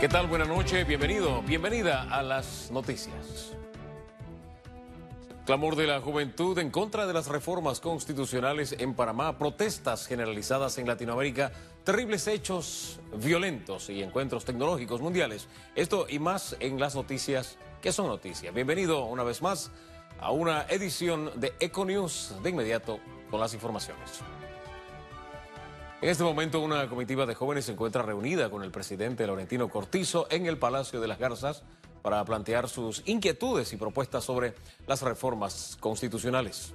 ¿Qué tal? Buenas noches, bienvenido, bienvenida a las noticias. Clamor de la juventud en contra de las reformas constitucionales en Panamá, protestas generalizadas en Latinoamérica, terribles hechos violentos y encuentros tecnológicos mundiales. Esto y más en las noticias que son noticias. Bienvenido una vez más a una edición de Econews de inmediato con las informaciones. En este momento una comitiva de jóvenes se encuentra reunida con el presidente Laurentino Cortizo en el Palacio de las Garzas para plantear sus inquietudes y propuestas sobre las reformas constitucionales.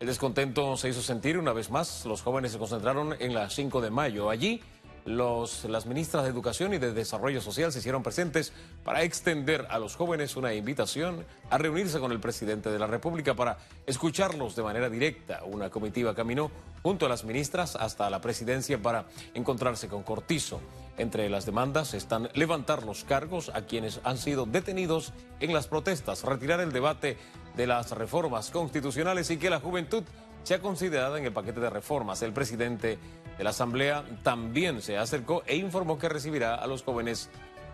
El descontento se hizo sentir una vez más. Los jóvenes se concentraron en la 5 de mayo. Allí los, las ministras de Educación y de Desarrollo Social se hicieron presentes para extender a los jóvenes una invitación a reunirse con el presidente de la República para escucharlos de manera directa. Una comitiva caminó junto a las ministras hasta la presidencia para encontrarse con Cortizo. Entre las demandas están levantar los cargos a quienes han sido detenidos en las protestas, retirar el debate de las reformas constitucionales y que la juventud sea considerada en el paquete de reformas. El presidente de la Asamblea también se acercó e informó que recibirá a los jóvenes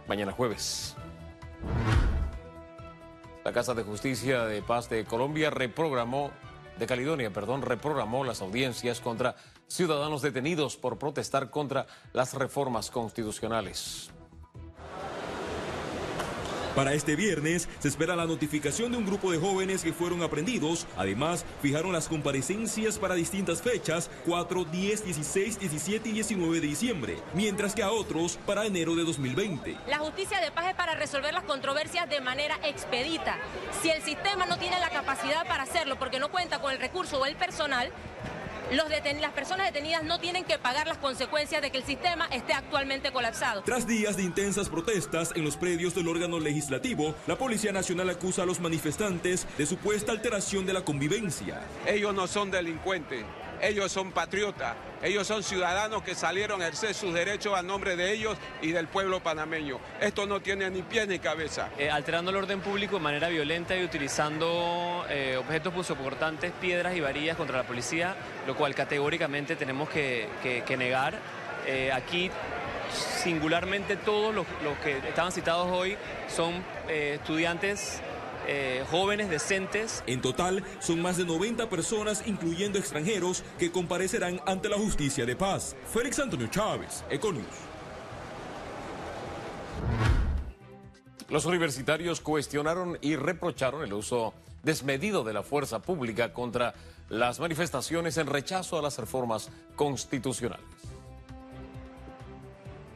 mañana jueves. La Casa de Justicia de Paz de Colombia reprogramó, de Caledonia, perdón, reprogramó las audiencias contra ciudadanos detenidos por protestar contra las reformas constitucionales. Para este viernes se espera la notificación de un grupo de jóvenes que fueron aprendidos. Además, fijaron las comparecencias para distintas fechas, 4, 10, 16, 17 y 19 de diciembre, mientras que a otros para enero de 2020. La justicia de paz es para resolver las controversias de manera expedita. Si el sistema no tiene la capacidad para hacerlo porque no cuenta con el recurso o el personal, los las personas detenidas no tienen que pagar las consecuencias de que el sistema esté actualmente colapsado. Tras días de intensas protestas en los predios del órgano legislativo, la Policía Nacional acusa a los manifestantes de supuesta alteración de la convivencia. Ellos no son delincuentes, ellos son patriotas, ellos son ciudadanos que salieron a ejercer sus derechos a nombre de ellos y del pueblo panameño. Esto no tiene ni pie ni cabeza. Eh, alterando el orden público de manera violenta y utilizando eh, objetos punzocortantes, piedras y varillas contra la policía, lo cual categóricamente tenemos que, negar. Eh, aquí singularmente todos los, los, que estaban citados hoy son estudiantes eh, jóvenes decentes. En total, son más de 90 personas, incluyendo extranjeros, que comparecerán ante la justicia de paz. Félix Antonio Chávez, Econius. Los universitarios cuestionaron y reprocharon el uso desmedido de la fuerza pública contra las manifestaciones en rechazo a las reformas constitucionales.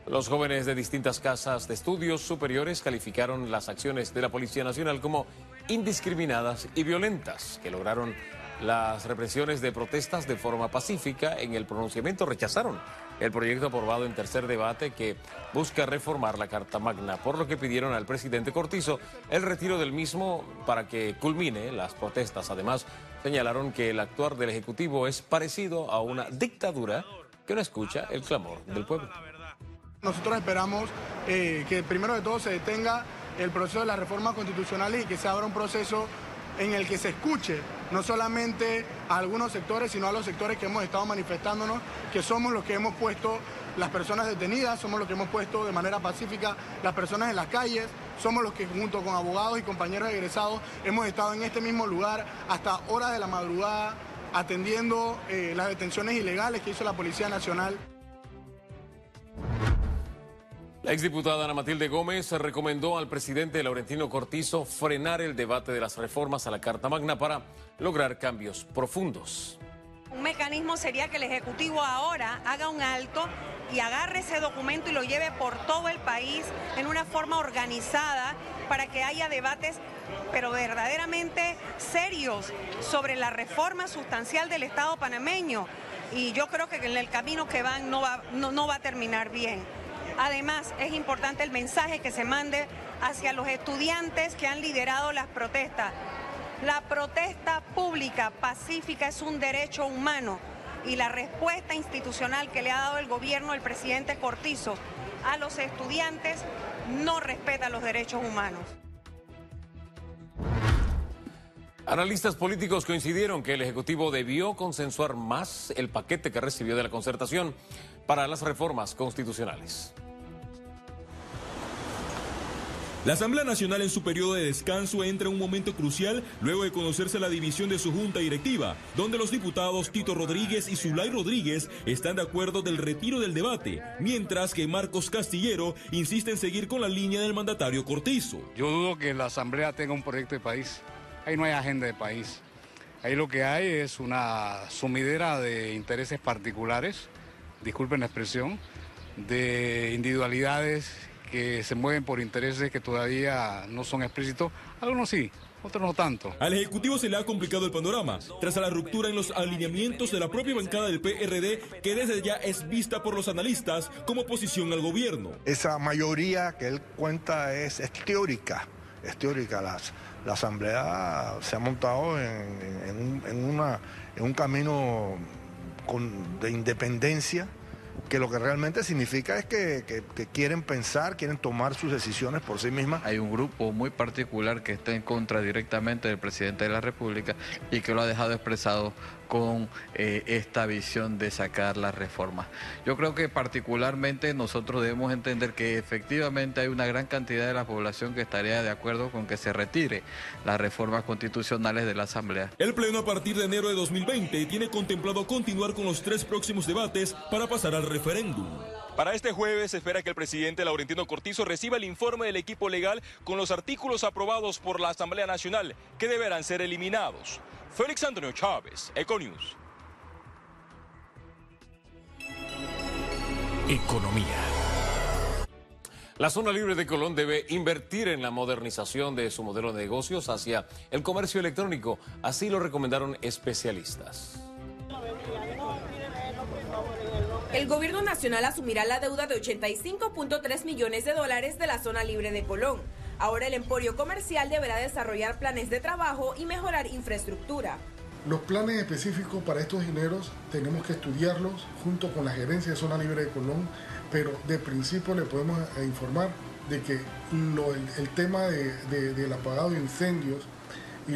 Los jóvenes de distintas casas de estudios superiores calificaron las acciones de la Policía Nacional como indiscriminadas y violentas, que lograron las represiones de protestas de forma pacífica. En el pronunciamiento rechazaron el proyecto aprobado en tercer debate que busca reformar la Carta Magna, por lo que pidieron al presidente Cortizo el retiro del mismo para que culmine las protestas. Además, señalaron que el actuar del Ejecutivo es parecido a una dictadura que no escucha el clamor del pueblo. Nosotros esperamos eh, que primero de todo se detenga el proceso de las reformas constitucionales y que se abra un proceso en el que se escuche no solamente a algunos sectores, sino a los sectores que hemos estado manifestándonos, que somos los que hemos puesto las personas detenidas, somos los que hemos puesto de manera pacífica las personas en las calles, somos los que junto con abogados y compañeros egresados hemos estado en este mismo lugar hasta horas de la madrugada atendiendo eh, las detenciones ilegales que hizo la Policía Nacional. La exdiputada Ana Matilde Gómez recomendó al presidente Laurentino Cortizo frenar el debate de las reformas a la Carta Magna para lograr cambios profundos. Un mecanismo sería que el Ejecutivo ahora haga un alto y agarre ese documento y lo lleve por todo el país en una forma organizada para que haya debates, pero verdaderamente serios, sobre la reforma sustancial del Estado panameño. Y yo creo que en el camino que van va, no va a terminar bien. Además, es importante el mensaje que se mande hacia los estudiantes que han liderado las protestas. La protesta pública pacífica es un derecho humano y la respuesta institucional que le ha dado el gobierno del presidente Cortizo a los estudiantes no respeta los derechos humanos. Analistas políticos coincidieron que el Ejecutivo debió consensuar más el paquete que recibió de la concertación para las reformas constitucionales. La Asamblea Nacional en su periodo de descanso entra en un momento crucial luego de conocerse la división de su junta directiva, donde los diputados Tito Rodríguez y Zulay Rodríguez están de acuerdo del retiro del debate, mientras que Marcos Castillero insiste en seguir con la línea del mandatario Cortizo. Yo dudo que la Asamblea tenga un proyecto de país. Ahí no hay agenda de país. Ahí lo que hay es una sumidera de intereses particulares, disculpen la expresión, de individualidades que se mueven por intereses que todavía no son explícitos. Algunos sí, otros no tanto. Al Ejecutivo se le ha complicado el panorama, tras la ruptura en los alineamientos de la propia bancada del PRD, que desde ya es vista por los analistas como oposición al gobierno. Esa mayoría que él cuenta es, teórica, es teórica. Las, la Asamblea se ha montado en, una, en un camino de independencia que lo que realmente significa es que, quieren pensar, quieren tomar sus decisiones por sí mismas. Hay un grupo muy particular que está en contra directamente del presidente de la República y que lo ha dejado expresado con eh, esta visión de sacar las reformas. Yo creo que particularmente nosotros debemos entender que efectivamente hay una gran cantidad de la población que estaría de acuerdo con que se retire las reformas constitucionales de la Asamblea. El Pleno a partir de enero de 2020 tiene contemplado continuar con los tres próximos debates para pasar al referéndum. Para este jueves se espera que el presidente Laurentino Cortizo reciba el informe del equipo legal con los artículos aprobados por la Asamblea Nacional que deberán ser eliminados. Félix Antonio Chávez, Econius. Economía. La zona libre de Colón debe invertir en la modernización de su modelo de negocios hacia el comercio electrónico. Así lo recomendaron especialistas. El gobierno nacional asumirá la deuda de 85.3 millones de dólares de la zona libre de Colón Ahora el emporio comercial deberá desarrollar planes de trabajo y mejorar infraestructura. Los planes específicos para estos dineros tenemos que estudiarlos junto con la gerencia de Zona Libre de Colón, pero de principio le podemos eh, informar de que el, tema del apagado de incendios y,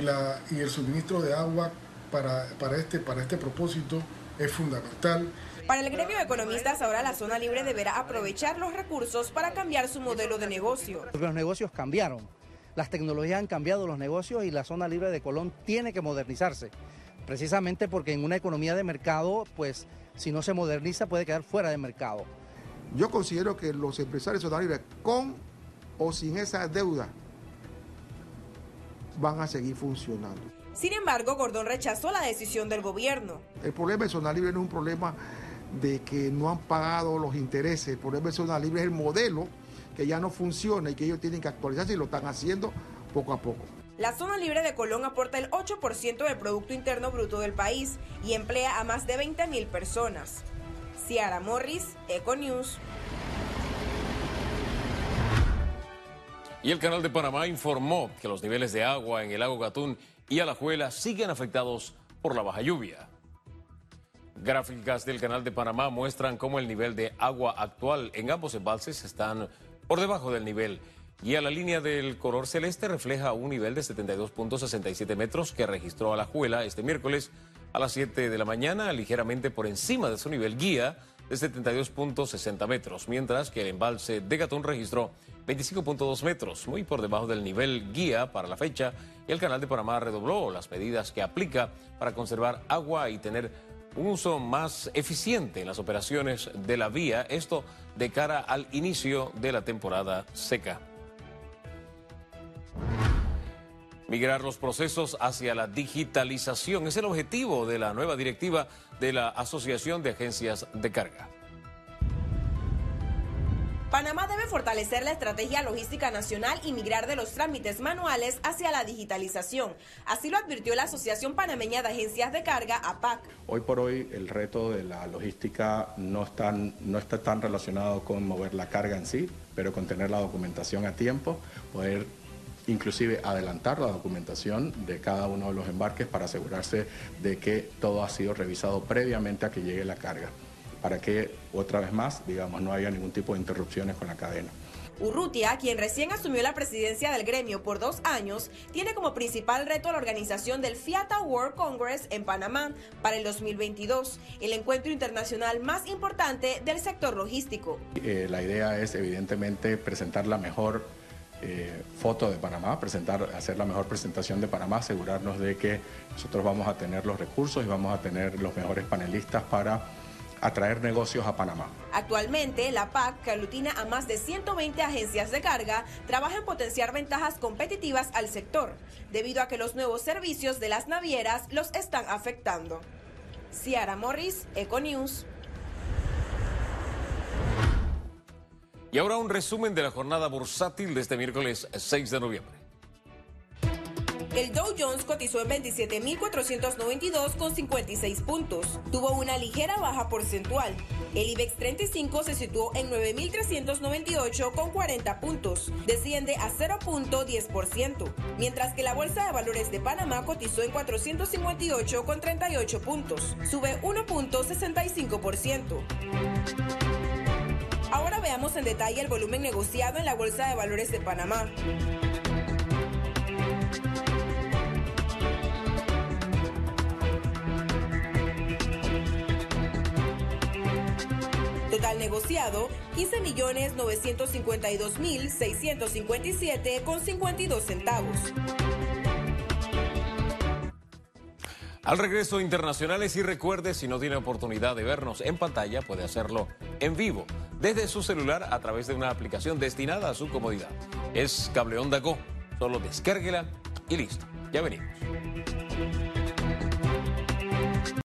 el suministro de agua para, este, para este propósito es fundamental. Para el gremio de economistas, ahora la zona libre deberá aprovechar los recursos para cambiar su modelo de negocio. Los negocios cambiaron, las tecnologías han cambiado los negocios y la zona libre de Colón tiene que modernizarse, precisamente porque en una economía de mercado, pues si no se moderniza puede quedar fuera de mercado. Yo considero que los empresarios de zona libre, con o sin esa deuda, van a seguir funcionando. Sin embargo, Gordón rechazó la decisión del gobierno. El problema de zona libre no es un problema de que no han pagado los intereses. Por ejemplo, zona libre es el modelo que ya no funciona y que ellos tienen que actualizarse y lo están haciendo poco a poco. La zona libre de Colón aporta el 8% del Producto Interno Bruto del país y emplea a más de 20 mil personas. Ciara Morris, Econews. Y el Canal de Panamá informó que los niveles de agua en el lago Gatún y Alajuela siguen afectados por la baja lluvia. Gráficas del Canal de Panamá muestran cómo el nivel de agua actual en ambos embalses están por debajo del nivel y a la línea del color celeste refleja un nivel de 72.67 metros que registró Alajuela este miércoles a las 7 de la mañana, ligeramente por encima de su nivel guía de 72.60 metros, mientras que el embalse de Gatún registró 25.2 metros, muy por debajo del nivel guía para la fecha, y el Canal de Panamá redobló las medidas que aplica para conservar agua y tener un uso más eficiente en las operaciones de la vía, esto de cara al inicio de la temporada seca. Migrar los procesos hacia la digitalización es el objetivo de la nueva directiva de la Asociación de Agencias de Carga. Panamá debe fortalecer la estrategia logística nacional y migrar de los trámites manuales hacia la digitalización. Así lo advirtió la Asociación Panameña de Agencias de Carga, APAC. Hoy por hoy el reto de la logística no, no está tan relacionado con mover la carga en sí, pero con tener la documentación a tiempo, poder inclusive adelantar la documentación de cada uno de los embarques para asegurarse de que todo ha sido revisado previamente a que llegue la carga para que otra vez más, digamos, no haya ningún tipo de interrupciones con la cadena. Urrutia, quien recién asumió la presidencia del gremio por dos años, tiene como principal reto la organización del FIATA World Congress en Panamá para el 2022, el encuentro internacional más importante del sector logístico. Eh, la idea es evidentemente presentar la mejor eh, foto de Panamá, presentar, hacer la mejor presentación de Panamá, asegurarnos de que nosotros vamos a tener los recursos y vamos a tener los mejores panelistas para atraer negocios a Panamá. Actualmente, la PAC, que aglutina a más de 120 agencias de carga, trabaja en potenciar ventajas competitivas al sector, debido a que los nuevos servicios de las navieras los están afectando. Ciara Morris, Econews. Y ahora un resumen de la jornada bursátil de este miércoles 6 de noviembre. El Dow Jones cotizó en 27.492 con 56 puntos. Tuvo una ligera baja porcentual. El IBEX 35 se situó en 9.398 con 40 puntos. Desciende a 0.10%. Mientras que la Bolsa de Valores de Panamá cotizó en 458 con 38 puntos. Sube 1.65%. Veamos en detalle el volumen negociado en la Bolsa de Valores de Panamá. Total negociado 15.952.657 con 52 centavos. Al regreso internacionales y recuerde si no tiene oportunidad de vernos en pantalla puede hacerlo en vivo desde su celular a través de una aplicación destinada a su comodidad. Es Cable Onda Go. Solo descárguela y listo. Ya venimos.